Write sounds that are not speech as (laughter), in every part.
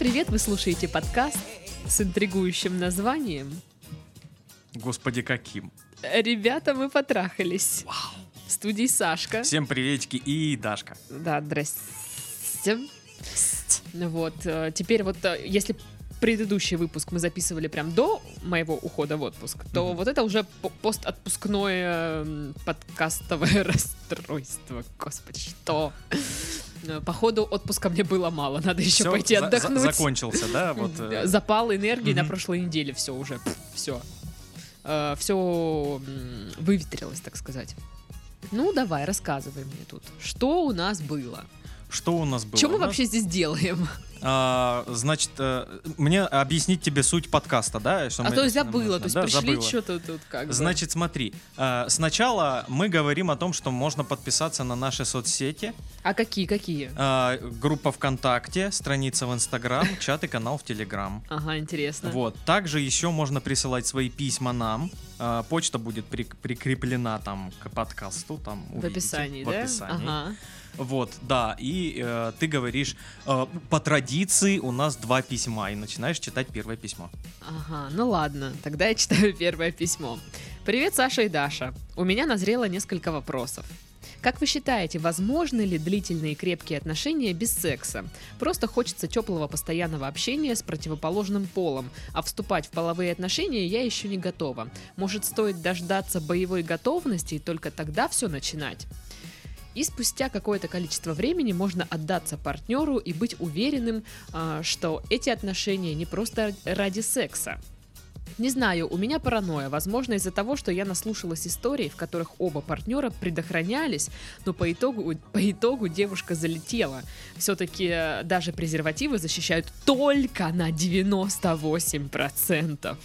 привет! Вы слушаете подкаст с интригующим названием Господи, каким. «Ребята, мы потрахались». Вау. В студии Сашка. Всем приветики и Дашка. Да, здрасте. Вот, э, теперь вот, э, если предыдущий выпуск мы записывали прям до моего ухода в отпуск, то Мгм. вот это уже по- постотпускное подкастовое (laughs) расстройство. Господи, что? Э, Походу отпуска мне было мало, (laughs) надо еще Всё, пойти за- за- отдохнуть. закончился, да? (laughs) Вот, э, Запал энергии на прошлой неделе, все уже, все. все выветрилось, так сказать. Ну, давай, рассказывай мне тут. Что у нас было? Что у нас было? Что мы нас, вообще здесь делаем? а, значит, э, мне объяснить тебе суть подкаста, да? что а мы- то есть забыла, то есть Да, пришли забыла. что-то тут как бы. Значит, смотри, э, сначала мы говорим о том, что можно подписаться на наши соцсети, А какие, какие? э, группа ВКонтакте, страница в Инстаграм, (laughs) чат и канал в Телеграм. Ага, интересно. Вот. Также еще можно присылать свои письма нам. Почта будет прик- прикреплена там к подкасту, там В увидите, описании, в да? описании. Ага. Вот, да. И э, ты говоришь, э, по традиции у нас два письма, и начинаешь читать первое письмо. Ага, ну ладно, тогда я читаю (laughs) первое письмо. Привет, Саша и Даша. У меня назрело несколько вопросов. Как вы считаете, возможны ли длительные крепкие отношения без секса? Просто хочется теплого постоянного общения с противоположным полом, а вступать в половые отношения я еще не готова. Может, стоит дождаться боевой готовности и только тогда все начинать? И спустя какое-то количество времени можно отдаться партнеру и быть уверенным, а, что эти отношения не просто ради секса. Не знаю, у меня паранойя, возможно из-за того, что я наслушалась историй, в которых оба партнера предохранялись, но по итогу, по итогу девушка залетела. Все-таки даже презервативы защищают только на 98%.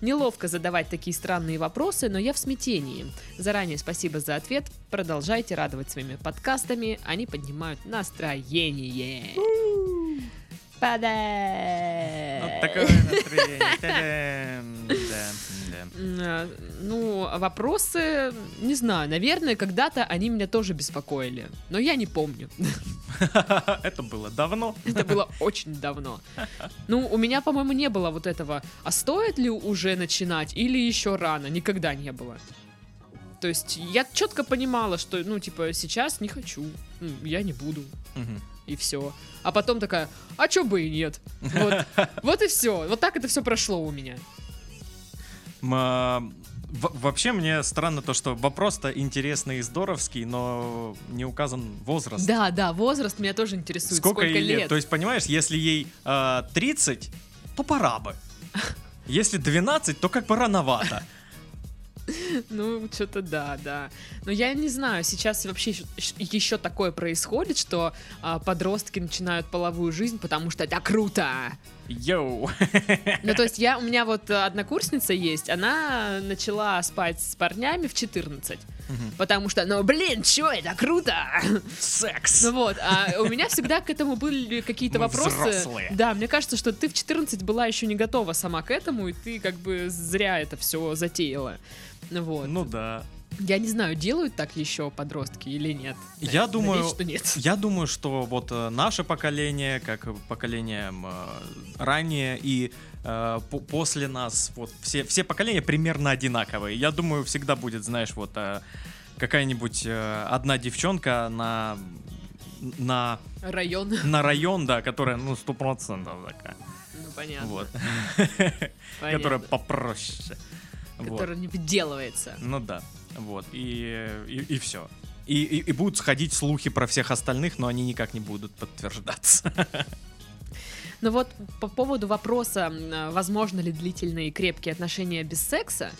Неловко задавать такие странные вопросы, но я в смятении. Заранее спасибо за ответ. Продолжайте радовать своими подкастами. Они поднимают настроение. Вот такое настроение. Э, Ну, вопросы, не знаю, наверное, когда-то они меня тоже беспокоили, но я не помню. (laughs) Это было давно. Это было очень давно. Ну, у меня, по-моему, не было вот этого, а стоит ли уже начинать или еще рано? Никогда не было. То есть я четко понимала, что, ну, типа, сейчас не хочу, я не буду, и все. А потом такая, а чё бы и нет? Вот, вот и все. Вот так это все прошло у меня. А, Вообще мне странно то, что вопрос-то интересный и здоровский, но не указан возраст. Да, да, возраст меня тоже интересует. Сколько, Сколько, ей лет? лет? То есть, понимаешь, если ей э, 30, то пора бы. (laughs) Если 12, то как бы рановато. (laughs) Ну, что-то да, да. Но я не знаю, сейчас вообще еще такое происходит, что а, подростки начинают половую жизнь, потому что это круто. Йоу. (laughs) Ну, то есть я, у меня вот однокурсница есть, она начала спать с парнями в 14. Мгм. Потому что, ну, блин, что это круто! Секс. Ну вот, а у меня всегда к этому были какие-то вопросы. взрослые. Да, мне кажется, что ты в 14 была еще не готова сама к этому, и ты как бы зря это все затеяла. Ну вот. Ну да. Я не знаю, делают так еще подростки или нет. Я Надеюсь, думаю, что нет. Я думаю, что вот э, наше поколение, как поколение э, ранее и э, по- после нас, вот все, все поколения примерно одинаковые. Я думаю, всегда будет, знаешь, вот э, какая-нибудь э, одна девчонка на на, Район. (laughs) на район, да, которая, ну, сто процентов такая. Ну, понятно. Вот. (laughs) понятно. Которая попроще. Вот. Которая не выделывается. Ну да. Вот. И, и, все. И, и, и будут сходить слухи про всех остальных, но они никак не будут подтверждаться. Ну вот по поводу вопроса, возможно ли длительные и крепкие отношения без секса,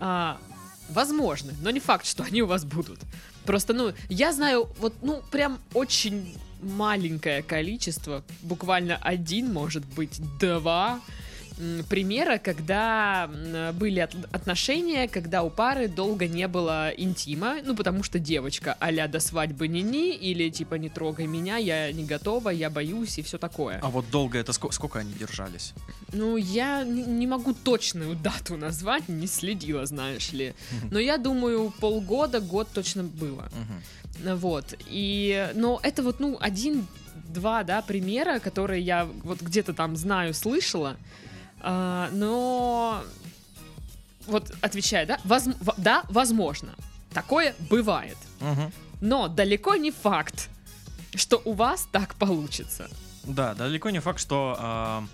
а, возможно, но не факт, что они у вас будут. Просто, ну, я знаю, вот, ну, прям очень маленькое количество, буквально один, может быть, два примера, когда были от- отношения, когда у пары долго не было интима, ну, потому что девочка а до свадьбы ни-ни, или типа не трогай меня, я не готова, я боюсь и все такое. А вот долго это сколько, сколько они держались? Ну, я не могу точную дату назвать, не следила, знаешь ли. Но я думаю, полгода, год точно было. Вот. И, но это вот, ну, один два, да, примера, которые я вот где-то там знаю, слышала, а, но вот отвечая, да, возм- в- да, возможно, такое бывает, Мгм. но далеко не факт, что у вас так получится. Да, далеко не факт, что а,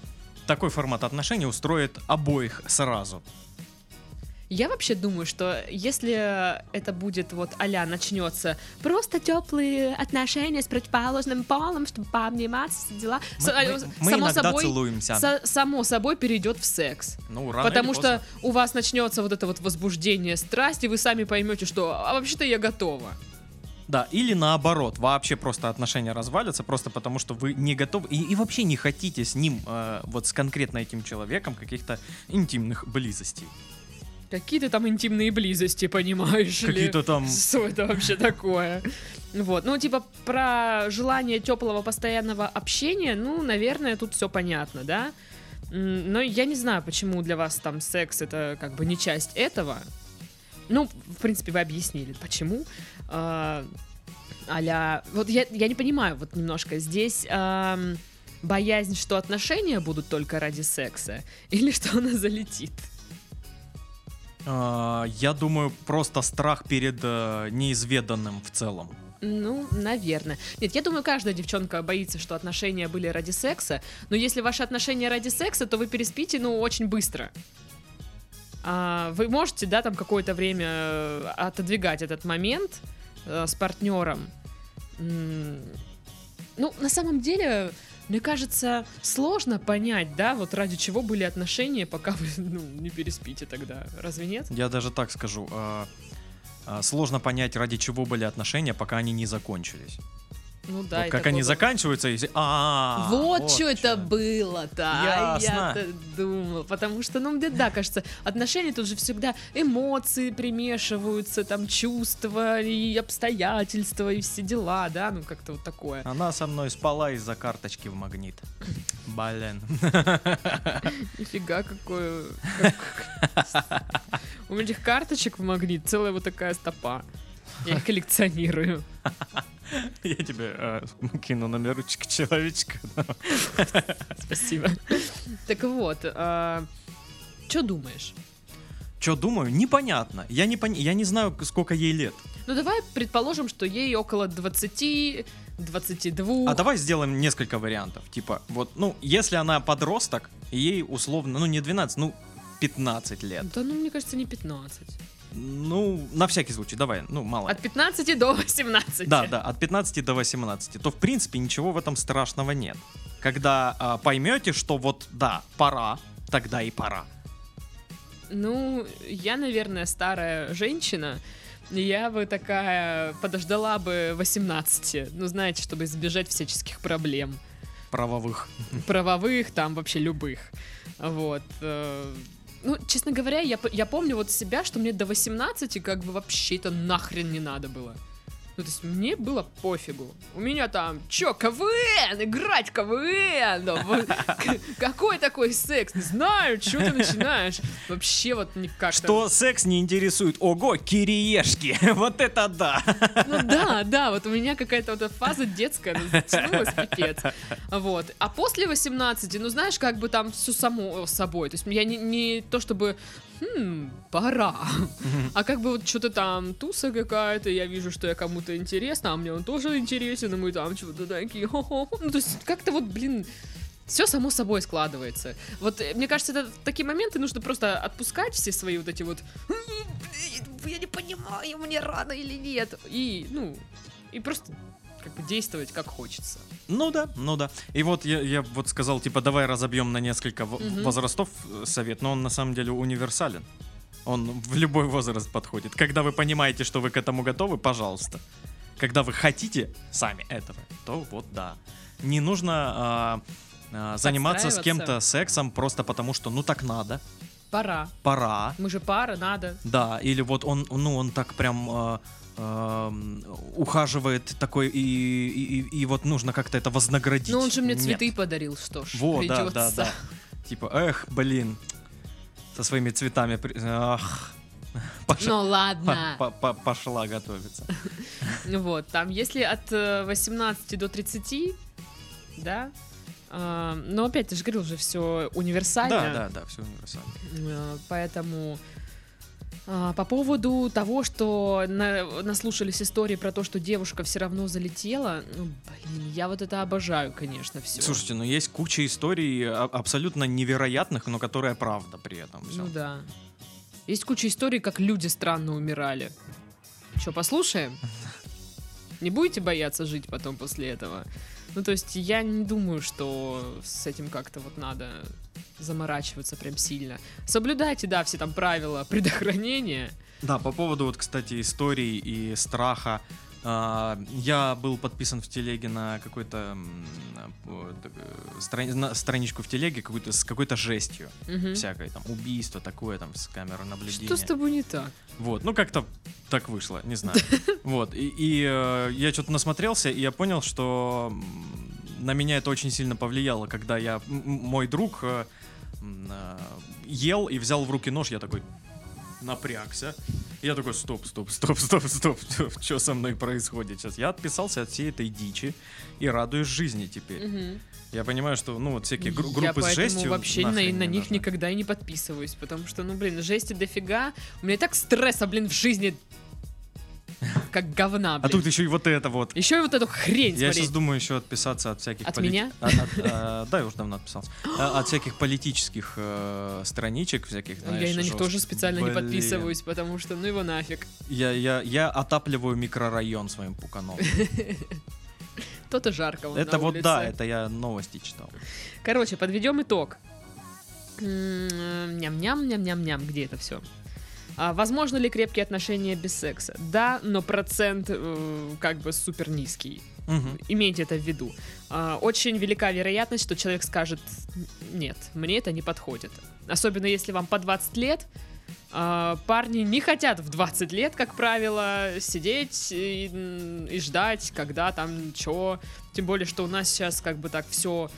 такой формат отношений устроит обоих сразу. Я вообще думаю, что если это будет вот а начнется просто теплые отношения с противоположным полом, чтобы пообниматься, все дела, Мы, с- мы- мы само иногда собой, целуемся. со- само собой перейдет в секс. Ну, рано Потому что поздно. у вас начнется вот это вот возбуждение, страсть, и вы сами поймете, что а вообще-то я готова. Да, или наоборот, вообще просто отношения развалятся, просто потому что вы не готовы и, и вообще не хотите с ним, э, вот с конкретно этим человеком, каких-то интимных близостей. Какие-то там интимные близости, понимаешь ли? Какие-то там... Что это вообще такое? Вот, ну, типа, про желание теплого постоянного общения, ну, наверное, тут все понятно, да? Но я не знаю, почему для вас там секс это как бы не часть этого. Ну, в принципе, вы объяснили, почему. А, а-ля... Вот я, я не понимаю, вот немножко. Здесь боязнь, что отношения будут только ради секса, (laughs) или что она залетит. Э, я думаю, просто страх перед э, неизведанным в целом. Ну, наверное. Нет, я думаю, каждая девчонка боится, что отношения были ради секса. Но если ваши отношения ради секса, то вы переспите, ну, очень быстро. А, вы можете, да, там какое-то время э, отодвигать этот момент э, с партнером. Ну, на самом деле, мне кажется, сложно понять, да, вот ради чего были отношения, пока вы, (laughs) ну, не переспите тогда. Разве нет? Я даже так скажу. э, э, сложно понять, ради чего были отношения, пока они не закончились. Ну да. Вот как они такого- заканчиваются, и... все, А, Вот, что это было-то. Я-то думал. Потому что, ну, мне, да, кажется, отношения тут же всегда эмоции примешиваются, там чувства и обстоятельства и все дела, да, ну как-то вот такое. Она со мной спала из-за карточки в магнит. (laughs) Блин. Нифига какое. (laughs) как- У этих карточек в магнит целая вот такая стопа. Я их коллекционирую. Я тебе э, кину номерочек человечка. Спасибо. Так вот, что думаешь? Что думаю? Непонятно. Я не, пон- я не знаю, сколько ей лет. Ну давай предположим, что ей около 20, 22. А давай сделаем несколько вариантов. Типа, вот, ну, если она подросток, ей условно, ну, не 12, ну, 15 лет. Да ну, мне кажется, не 15. Ну, на всякий случай, давай, ну, мало. От 15 до 18. Да, да, от 15 до 18. То, в принципе, ничего в этом страшного нет. Когда а, поймете, что вот, да, пора, тогда и пора. Ну, я, наверное, старая женщина. Я бы такая подождала бы 18. Ну, знаете, чтобы избежать всяческих проблем. Правовых. правовых, там вообще любых. Вот. Ну, честно говоря, я, я помню вот себя, что мне до 18 как бы вообще это нахрен не надо было. Ну, то есть мне было пофигу. У меня там, чё, КВН, играть КВН, (laughs) какой такой секс, не знаю, чё ты начинаешь. Вообще вот никак. Что секс не интересует? Ого, кириешки! (laughs) Вот это да! Ну да, да, вот у меня какая-то вот эта фаза детская, затянулась, пипец. Вот. А после 18, ну знаешь, как бы там все само собой. То есть я не, не то чтобы, хм, пора. А как бы вот что-то там, туса какая-то, я вижу, что я кому-то интересна, а мне он тоже интересен, и мы там что-то такие, хо-хо-хо. Ну то есть как-то вот, блин, все само собой складывается. Вот э, мне кажется, это в такие моменты нужно просто отпускать все свои вот эти вот «М, блин, я не понимаю, мне рано или нет. И, ну, и просто как бы действовать как хочется. Ну да, ну да. И вот я, я вот сказал, типа, давай разобьем на несколько Мгм. возрастов э, совет, но он на самом деле универсален. Он в любой возраст подходит. Когда вы понимаете, что вы к этому готовы, пожалуйста. Когда вы хотите сами этого, то вот да. Не нужно а, а, заниматься с кем-то сексом просто потому, что ну так надо, Пора. пора. Мы же пара, надо. Да, или вот он, ну, он так прям а, ам, ухаживает такой, и, и, и- и вот нужно как-то это вознаградить. Ну он же мне Нет. цветы подарил, что ж. Вот, да, да, да. Типа, эх, блин, со своими цветами, ах, (laughs) пош- Ну ладно. (laughs) по- по- пошла готовиться. (laughs) Вот, там, если от э, 18 до 30, Да? А, но опять, ты же говорил, же все универсально. Да, да, да, все универсально. Э, Поэтому по поводу того, что на- наслушались истории про то, что девушка все равно залетела, ну, блин, я вот это обожаю, конечно, все. Слушайте, ну есть куча историй а- абсолютно невероятных, но которая правда при этом. всё. Ну да. Есть куча историй, как люди странно умирали. Че, послушаем? (laughs) Не будете бояться жить потом после этого? Ну, то есть, я не думаю, что с этим как-то вот надо заморачиваться прям сильно. Соблюдайте, да, все там правила предохранения. Да, по поводу вот, кстати, историй и страха. а, Я был подписан в телеге на какой-то вот, э, страни- на страничку в телеге какую-то с какой-то жестью Мгм. всякой там убийство такое там с камеры наблюдения. Что с тобой не так? Вот, ну как-то так вышло, не знаю. (laughs) Вот, и, и, э, я что-то насмотрелся, и я понял, что на меня это очень сильно повлияло, когда я, мой друг э, э, ел и взял в руки нож, я такой напрягся. И я такой, стоп, стоп, стоп, стоп, стоп, что со мной происходит сейчас? Я отписался от всей этой дичи и радуюсь жизни теперь. Мгм. Я понимаю, что, ну, вот всякие гру- я группы с поэтому жестью вообще на, на них никогда и не подписываюсь, потому что, ну, блин, жести дофига. У меня и так стресса, блин, в жизни (laughs) как говна, А блин. тут еще и вот это вот. Еще и вот эту хрень Я смотреть. сейчас думаю еще отписаться от всяких... От полит- меня? А- от- а, Да, я уже давно отписался. А, От всяких политических э, страничек всяких, А я и знаешь, на них тоже специально не Блин. подписываюсь, потому что ну его нафиг. Я, я, я отапливаю микрорайон своим пуканом. (laughs) То-то жарко вон Это на вот улице. да, это я новости читал. Короче, подведем итог. М, Ням-ням, ням-ням-ням, где это все? А, возможно ли крепкие отношения без секса? Да, но процент э, как бы супер низкий. Мгм. Имейте это в виду. А, очень велика вероятность, что человек скажет, нет, мне это не подходит. Особенно если вам по 20 лет, а, парни не хотят в 20 лет, как правило, сидеть и, и ждать, когда там чё. Тем более, что у нас сейчас как бы так все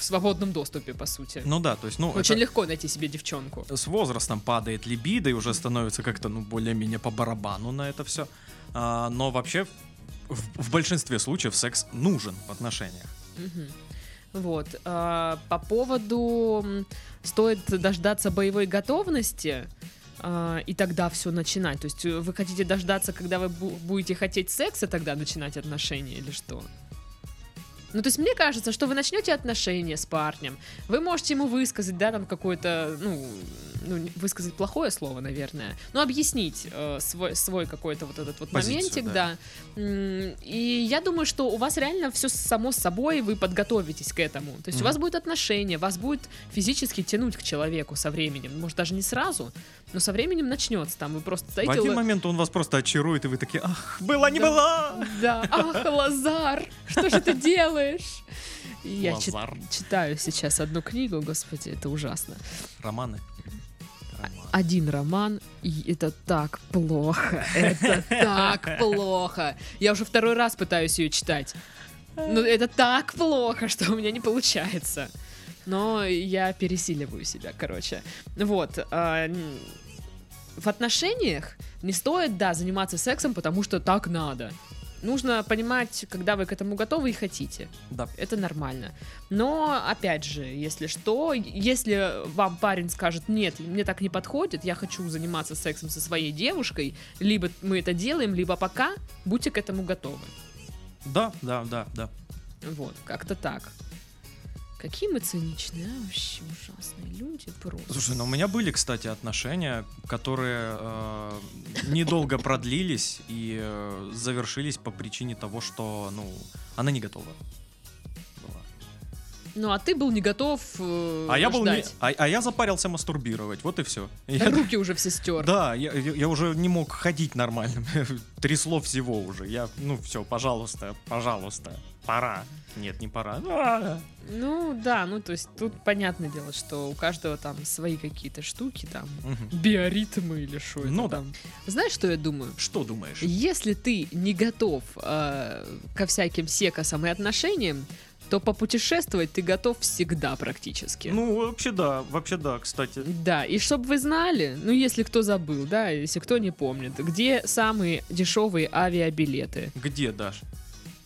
в свободном доступе, по сути. Ну да, то есть, ну, Очень это легко найти себе девчонку. с возрастом падает либидо и уже становится как-то, ну, более-менее по барабану на это все. но вообще, в, в большинстве случаев секс нужен в отношениях. Мгм. Вот. а, по поводу стоит дождаться боевой готовности а, и тогда все начинать. То есть э, вы хотите дождаться, когда вы бу- будете хотеть секса, тогда начинать отношения или что? Ну, то есть мне кажется, что вы начнете отношения с парнем, вы можете ему высказать, да, там какое-то, ну, ну, высказать плохое слово, наверное, но объяснить э, свой, свой какой-то вот этот вот Позицию, моментик, да. да. И я думаю, что у вас реально все само собой, вы подготовитесь к этому. То есть у Мгм. вас будет отношение, вас будет физически тянуть к человеку со временем. Может, даже не сразу, но со временем начнется. Там вы просто В стоите... один ла- момент он вас просто очарует, и вы такие, ах, была, не Да. была! Да, ах, Лазар, что же ты делаешь? Я читаю сейчас одну книгу, господи, это ужасно. Романы. Один роман, и это так плохо, (laughs) это так плохо. Я уже второй раз пытаюсь ее читать. Но это так плохо, что у меня не получается. Но я пересиливаю себя, короче. Вот. в отношениях не стоит, да, заниматься сексом, потому что так надо. Нужно понимать, когда вы к этому готовы и хотите. Да. Это нормально. Но, опять же, если что, если вам парень скажет, нет, мне так не подходит, я хочу заниматься сексом со своей девушкой, либо мы это делаем, либо пока, будьте к этому готовы. Да, да, да, да. Вот, как-то так. Какие мы циничные, а? вообще ужасные люди просто. Слушай, ну у меня были, кстати, отношения, которые э, недолго продлились и э, завершились по причине того, что, ну, она не готова. Ну, а ты был не готов э, А я был не, а, а я запарился мастурбировать, вот и все. Руки уже все стер. Да, я, я- я уже не мог ходить нормально. (laughs) Трясло всего уже. Я, ну все, пожалуйста, пожалуйста, пора. Нет, не пора. А. Ну, да, ну, то есть тут понятное дело, что у каждого там свои какие-то штуки, там, Мгм. биоритмы или что Ну это да. там. Знаешь, что я думаю? Что думаешь? Если ты не готов э, ко всяким секосам и отношениям, то попутешествовать ты готов всегда практически. Ну, вообще да, вообще да, кстати. Да, и чтобы вы знали, ну если кто забыл, да, если кто не помнит, где самые дешевые авиабилеты? Где, Даш?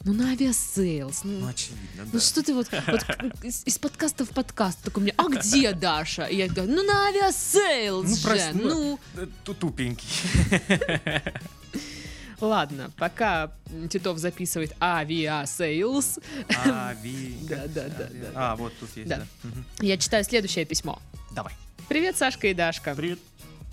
Ну, на Aviasales. Ну, Ну, очевидно, ну да. что ты вот, вот из, из подкаста в подкаст такой мне, а где (laughs) Даша? И я говорю, ну на Aviasales Ну, же, прости, ну, ну. Э, ту- Тупенький. (laughs) Ладно, пока Титов записывает Aviasales, Ави... Да, да, да, да. А, вот тут есть, Да. я читаю следующее письмо. Давай. Привет, Сашка и Дашка. Привет.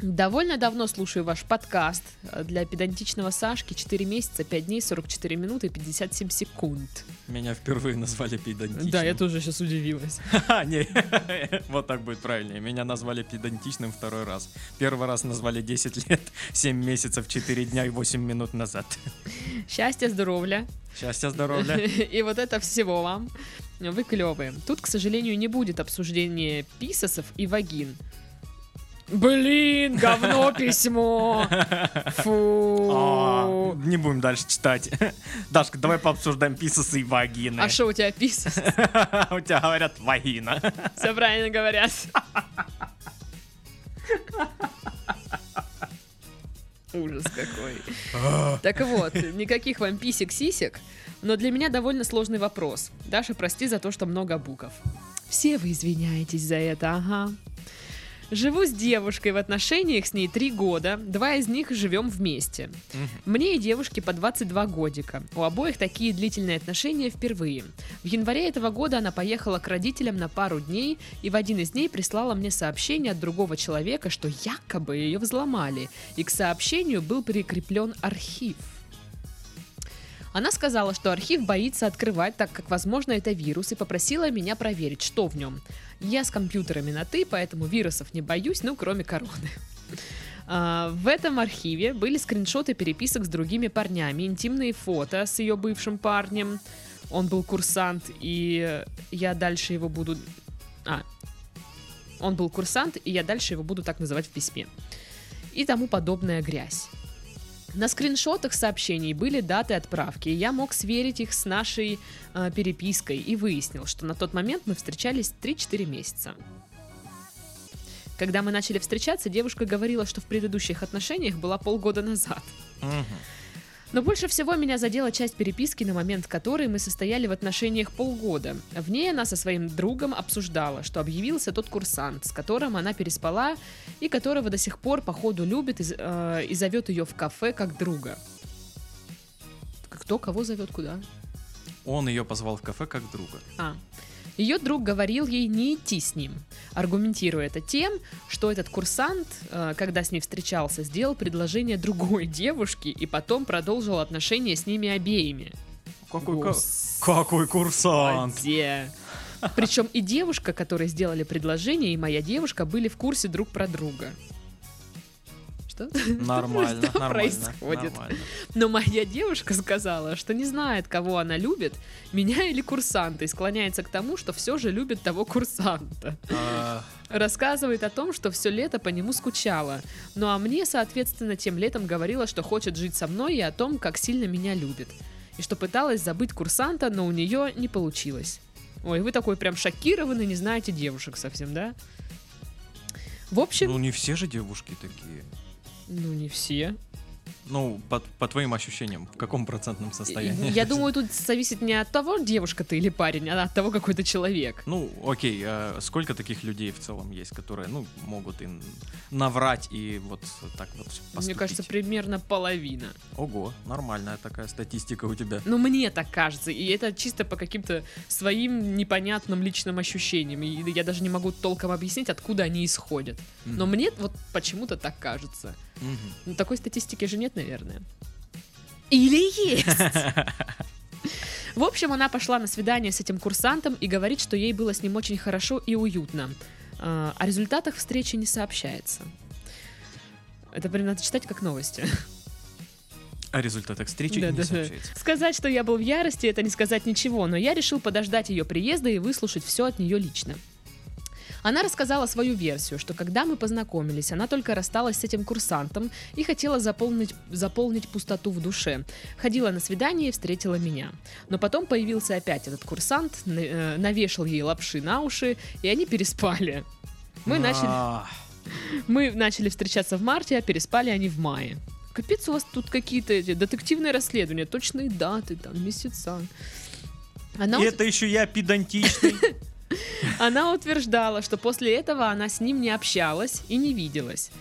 Довольно давно слушаю ваш подкаст. Для педантичного Сашки 4 месяца, 5 дней, 44 минуты и 57 секунд. Меня впервые назвали педантичным. Да, я тоже сейчас удивилась. (laughs) Не, (laughs) вот так будет правильнее. Меня назвали педантичным второй раз. Первый раз назвали 10 лет, 7 месяцев, 4 дня и 8 минут назад. Счастья, здоровья. Счастья, здоровья. (laughs) И вот это всего вам. Вы клевые. Тут, к сожалению, не будет обсуждения писосов и вагин. Блин, говно (laughs) письмо. А, Фу. Не будем дальше читать. (laughs) Дашка, давай пообсуждаем писосы и вагины. А что у тебя писос? (laughs) У тебя говорят вагина. Все правильно говорят. Ужас какой. Так вот, никаких вам писек-сисек, но для меня довольно сложный вопрос. Даша, прости за то, что много букв. Все вы извиняетесь за это, ага. Живу с девушкой в отношениях с ней три года, два из них живем вместе. Мне и девушке по 22 годика. У обоих такие длительные отношения впервые. В январе этого года она поехала к родителям на пару дней и в один из дней прислала мне сообщение от другого человека, что якобы ее взломали, и к сообщению был прикреплен архив. Она сказала, что архив боится открывать, так как, возможно, это вирус, и попросила меня проверить, что в нем. Я с компьютерами на «ты», поэтому вирусов не боюсь, ну, кроме короны. А, В этом архиве были скриншоты переписок с другими парнями, интимные фото с ее бывшим парнем. Он был курсант, и я дальше его буду... А, он был курсант, и я дальше его буду так называть в письме. И тому подобная грязь. На скриншотах сообщений были даты отправки, и я мог сверить их с нашей э, перепиской и выяснил, что на тот момент мы встречались 3-4 месяца. Когда мы начали встречаться, девушка говорила, что в предыдущих отношениях была полгода назад. Мгм. Но больше всего меня задела часть переписки, на момент которой мы состояли в отношениях полгода. В ней она со своим другом обсуждала, что объявился тот курсант, с которым она переспала и которого до сих пор, походу, любит и, э, и зовет ее в кафе как друга. Кто кого зовет куда? Он ее позвал в кафе как друга. А. Ее друг говорил ей не идти с ним, аргументируя это тем, что этот курсант, э, когда с ней встречался, сделал предложение другой (laughs) девушке и потом продолжил отношения с ними обеими. Какой, ка- Господи. какой курсант? Причем и девушка, которой сделали предложение, и моя девушка были в курсе друг про друга. Что? Нормально, (laughs) Что нормально. происходит? нормально. Но моя девушка сказала, что не знает, кого она любит, меня или курсанта, и склоняется к тому, что все же любит того курсанта. А, Рассказывает о том, что все лето по нему скучала. Ну а мне, соответственно, тем летом говорила, что хочет жить со мной и о том, как сильно меня любит. И что пыталась забыть курсанта, но у нее не получилось. Ой, вы такой прям шокированный, не знаете девушек совсем, да? В общем, Ну, не все же девушки такие. Ну не все. Ну, по, по твоим ощущениям, в каком процентном состоянии? Я думаю, тут зависит не от того, девушка ты или парень, а от того, какой ты человек. Ну, окей, а сколько таких людей в целом есть, которые, ну, могут и наврать и вот так вот поступить? Мне кажется, примерно половина. Ого, нормальная такая статистика у тебя. Ну, мне так кажется. И это чисто по каким-то своим непонятным личным ощущениям. И я даже не могу толком объяснить, откуда они исходят. Но Мгм. мне вот почему-то так кажется. Мгм. Ну, такой статистики же нет, наверное. Или есть? (laughs) В общем, она пошла на свидание с этим курсантом и говорит, что ей было с ним очень хорошо и уютно. А, О результатах встречи не сообщается. Это прям надо читать как новости. О результатах встречи Да, не да, да. сообщается. Сказать, что я был в ярости, это не сказать ничего, но я решил подождать ее приезда и выслушать все от нее лично. Она рассказала свою версию, что когда мы познакомились, она только рассталась с этим курсантом и хотела заполнить, заполнить пустоту в душе. Ходила на свидание и встретила меня. Но потом появился опять этот курсант, э, навешал ей лапши на уши, и они переспали. Мы начали, А, мы начали встречаться в марте, а переспали они в мае. Капец, у вас тут какие-то эти детективные расследования, точные даты, там, месяца. Она, И это еще я педантичный. (laughs) она утверждала, что после этого она с ним не общалась и не виделась.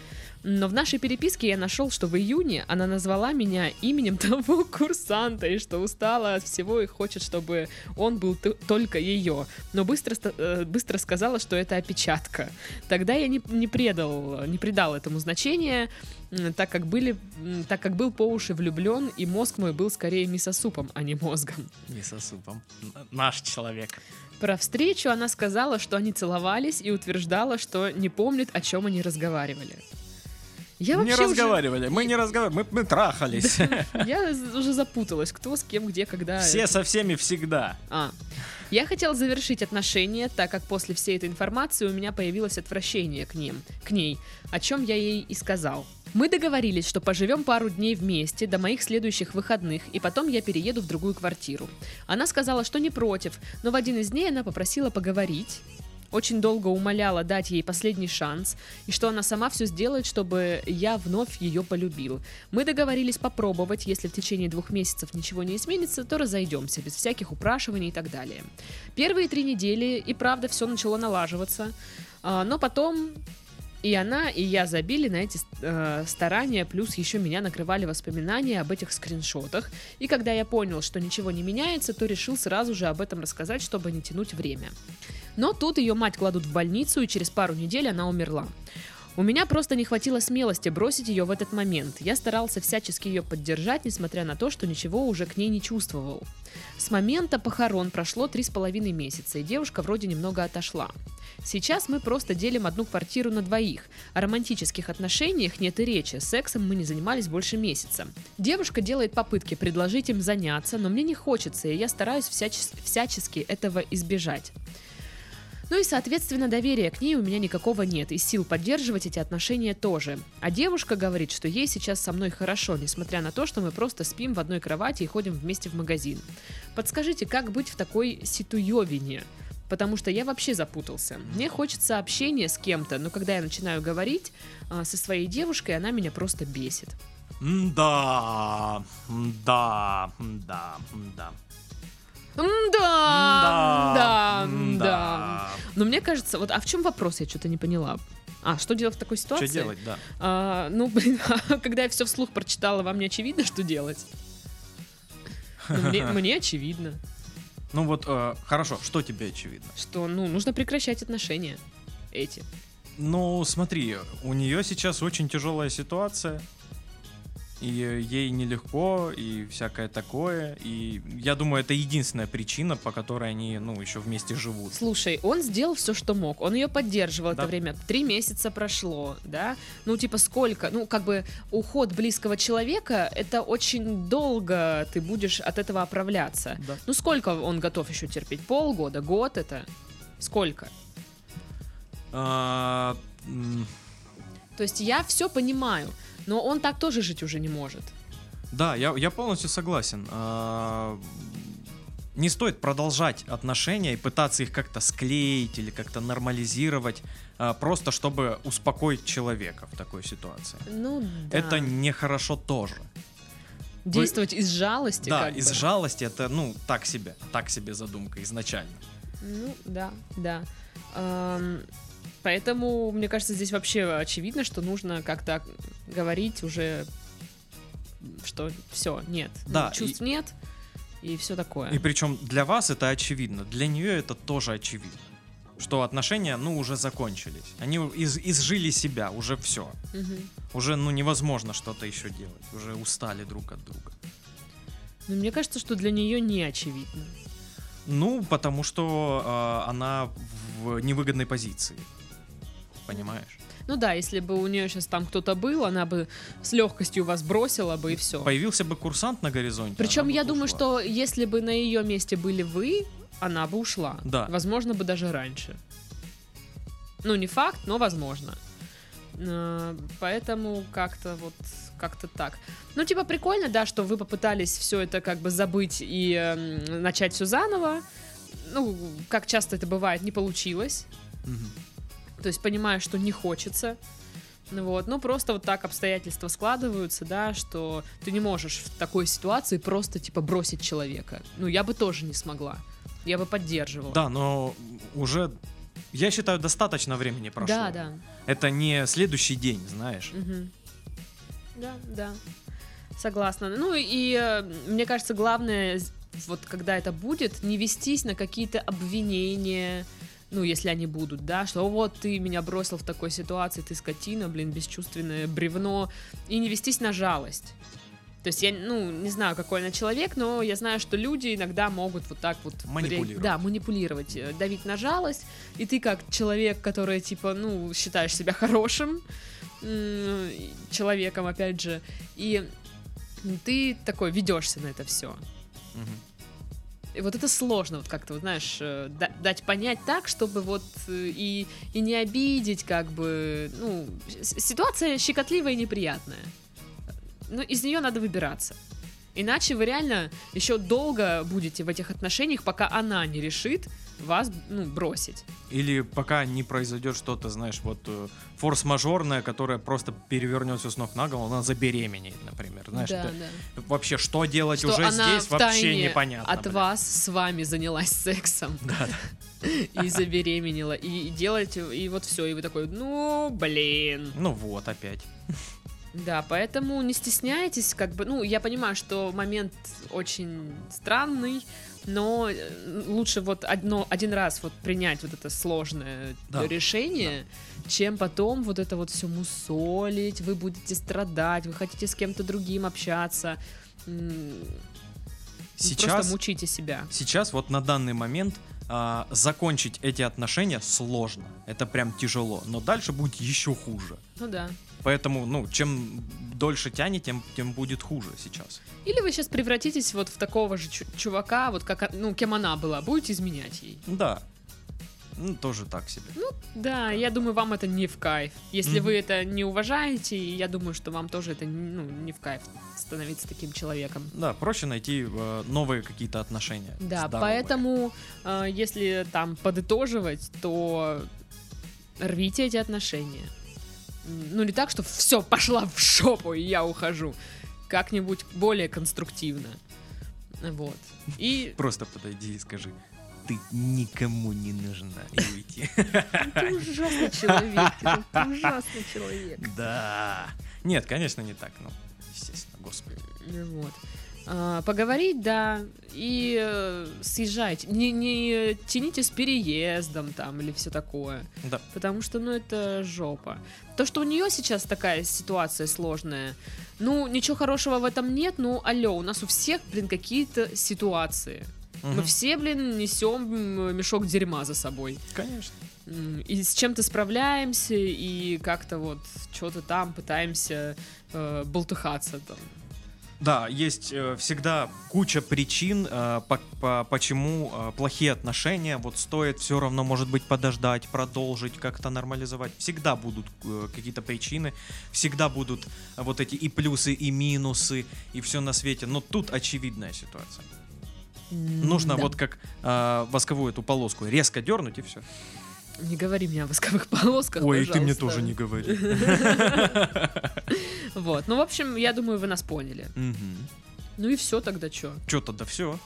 Но в нашей переписке я нашел, что в июне она назвала меня именем (laughs) того курсанта, и что устала от всего и хочет, чтобы он был только ее. Но быстро, э, быстро сказала, что это опечатка. Тогда я не, не предал, не придал этому значения, так как, были, так как был по уши влюблен, и мозг мой был скорее мясосупом, а не мозгом. Не со супом. Н- Наш человек. Про встречу она сказала, что они целовались и утверждала, что не помнит, о чем они разговаривали. Я не вообще уже- разговаривали. Мы не разговаривали. Мы, мы трахались. (laughs) я уже запуталась, кто с кем, где, когда. Все со всеми всегда. А. Я хотела завершить отношения, так как после всей этой информации у меня появилось отвращение к ним, к ней, о чем я ей и сказал. Мы договорились, что поживем пару дней вместе до моих следующих выходных, и потом я перееду в другую квартиру. Она сказала, что не против, но в один из дней она попросила поговорить. Очень долго умоляла дать ей последний шанс, и что она сама все сделает, чтобы я вновь ее полюбил. Мы договорились попробовать, если в течение двух месяцев ничего не изменится, то разойдемся, без всяких упрашиваний и так далее. Первые три недели и правда все начало налаживаться, а, но потом и она, и я забили на эти э, старания, плюс еще меня накрывали воспоминания об этих скриншотах. И когда я понял, что ничего не меняется, то решил сразу же об этом рассказать, чтобы не тянуть время. Но тут ее мать кладут в больницу, и через пару недель она умерла. У меня просто не хватило смелости бросить ее в этот момент. Я старался всячески ее поддержать, несмотря на то, что ничего уже к ней не чувствовал. С момента похорон прошло три с половиной месяца, и девушка вроде немного отошла. Сейчас мы просто делим одну квартиру на двоих. О романтических отношениях нет и речи, сексом мы не занимались больше месяца. Девушка делает попытки предложить им заняться, но мне не хочется, и я стараюсь всячес- всячески этого избежать. Ну и, соответственно, доверия к ней у меня никакого нет, и сил поддерживать эти отношения тоже. А девушка говорит, что ей сейчас со мной хорошо, несмотря на то, что мы просто спим в одной кровати и ходим вместе в магазин. Подскажите, как быть в такой ситуевине? Потому что я вообще запутался. Мне хочется общения с кем-то, но когда я начинаю говорить а, со своей девушкой, она меня просто бесит. Да, да, да, да. Да, да, да. Но мне кажется, вот, а в чем вопрос, я что-то не поняла. А, что делать в такой ситуации? Что делать, да. А, ну, блин, (laughs) когда я все вслух прочитала, вам не очевидно, что делать? Ну, мне, (laughs) мне очевидно, Ну вот, э, хорошо, что тебе очевидно? что, ну, нужно прекращать отношения эти. Ну, смотри, у нее сейчас очень тяжелая ситуация. И ей нелегко, и всякое такое. И я думаю, это единственная причина, по которой они, ну, еще вместе живут. Слушай, он сделал все, что мог. Он ее поддерживал Да. это время. Три месяца прошло, да? Ну, типа, сколько? Ну, как бы уход близкого человека это очень долго ты будешь от этого оправляться. Да. Ну, сколько он готов еще терпеть? Полгода, год это? Сколько? А, То есть я все понимаю, но он так тоже жить уже не может. Да, я, я полностью согласен. А, Не стоит продолжать отношения и пытаться их как-то склеить или как-то нормализировать, а, просто чтобы успокоить человека в такой ситуации. Ну, да. Это нехорошо тоже. Действовать из жалости. да, из бы. жалости это, ну, так себе, так себе задумка изначально. Ну, да, да. Эм, поэтому, мне кажется, здесь вообще очевидно, что нужно как-то говорить уже, что все, нет. ну, Да, чувств нет, и все такое. И причем для вас это очевидно, для нее это тоже очевидно. Что отношения, ну, уже закончились. Они из, изжили себя, уже все. Мгм. Уже, ну, невозможно что-то еще делать. Уже устали друг от друга. Но мне кажется, что для нее не очевидно. Ну, потому что э, она в невыгодной позиции. Понимаешь? Ну да, если бы у нее сейчас там кто-то был, она бы с легкостью вас бросила бы и все. Появился бы курсант на горизонте. Причем я думаю, ушла. что если бы на ее месте были вы, она бы ушла. Да. Возможно, бы даже раньше. Ну, не факт, но возможно. Э, Поэтому как-то вот как-то так. Ну, типа, прикольно, да, что вы попытались все это как бы забыть и эм, начать все заново. Ну, как часто это бывает, не получилось. Мгм. То есть понимаю, что не хочется. Ну Вот, ну просто вот так обстоятельства складываются, да, что ты не можешь в такой ситуации просто типа бросить человека. Ну, я бы тоже не смогла. Я бы поддерживала. Да, но уже, я считаю, достаточно времени прошло. да, да. Это не следующий день, знаешь. Мгм. Да, да. Согласна. Ну и э, мне кажется, главное, вот когда это будет, не вестись на какие-то обвинения, ну, если они будут, да, что вот ты меня бросил в такой ситуации, ты скотина, блин, бесчувственное бревно, и не вестись на жалость. То есть я, ну, не знаю, какой она человек, но я знаю, что люди иногда могут вот так вот... Манипулировать. Да, манипулировать, э, давить на жалость. И ты как человек, который, типа, ну, считаешь себя хорошим человеком, опять же, и ты такой ведешься на это все. Мгм. И вот это сложно, вот как-то, вот, знаешь, э, да- дать понять так, чтобы вот э, и, и не обидеть, как бы, ну, ситуация щекотливая и неприятная. Ну, из нее надо выбираться. Иначе вы реально еще долго будете в этих отношениях, пока она не решит вас, ну, бросить. Или пока не произойдет что-то, знаешь, вот э, форс-мажорное, которое просто перевернет все с ног на голову, она забеременеет, например. Знаешь, да, это да. вообще что делать Что уже она здесь вообще непонятно. от блин. вас с вами занялась сексом. (laughs) И забеременела. И делать, и вот все. И вы такой, ну, блин. Ну вот, опять. Да, поэтому не стесняйтесь, как бы, ну, я понимаю, что момент очень странный, но э, лучше вот одно, один раз вот принять вот это сложное Да, решение, чем потом вот это вот все мусолить, вы будете страдать, вы хотите с кем-то другим общаться, Сейчас, просто мучите себя. сейчас вот на данный момент а, закончить эти отношения сложно. Это прям тяжело. Но дальше будет еще хуже. Ну да. Поэтому, ну, чем дольше тянет, тем, тем будет хуже сейчас. Или вы сейчас превратитесь вот в такого же чу- чувака, вот как, ну, кем она была, будете изменять ей. Да. Ну, тоже так себе. Да, я думаю, вам это не в кайф. Если Мгм. вы это не уважаете, я думаю, что вам тоже это ну, не в кайф становиться таким человеком. Да, проще найти э, новые какие-то отношения. Да, здоровые. поэтому, э, если там подытоживать, то рвите эти отношения. Ну, не так, что все, пошла в шопу, и я ухожу. Как-нибудь более конструктивно. Вот. И (laughs) Просто подойди и скажи, ты никому не нужна. И уйти. ты ужасный человек, ты ужасный человек. Да. Нет, конечно, не так. Ну, естественно, господи. Ну Вот. А, поговорить, да, и э, съезжайте. Не, не тяните с переездом там или все такое. Да. Потому что, ну, это жопа. То, что у нее сейчас такая ситуация сложная, ну, ничего хорошего в этом нет, ну, алло, у нас у всех, блин, какие-то ситуации. Мы Мгм. все, блин, несем мешок дерьма за собой. Конечно. И с чем-то справляемся, и как-то вот что-то там пытаемся э, болтыхаться там. Да, есть э, всегда куча причин, э, по- по- почему э, плохие отношения. Вот стоит все равно, может быть, подождать, продолжить, как-то нормализовать. Всегда будут э, какие-то причины, всегда будут вот эти и плюсы, и минусы, и все на свете. Но тут очевидная ситуация. Нужно Да. вот как э, восковую эту полоску резко дернуть и все. Не говори мне о восковых (laughs) полосках, Ой, ты мне тоже не говори. (laughs) Вот, ну, в общем, я думаю, вы нас поняли. Ну и все тогда, чё? Че тогда все?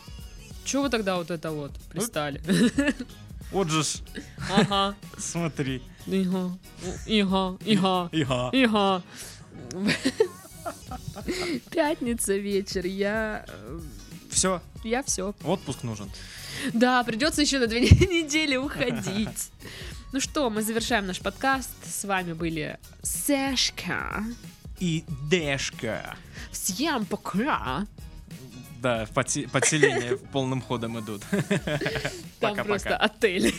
Чё вы тогда вот это вот Ну, пристали? (laughs) Вот же ж, Ага, смотри. ига, ига, ига, Ига. ига. Пятница вечер, я... Все, Я все. отпуск нужен. Да, придется еще на две (laughs) недели уходить. Ну что, мы завершаем наш подкаст. С вами были Сашка. И Дэшка. Всем пока. Да, подсе- подселения (laughs) полным ходом идут. Там просто отель.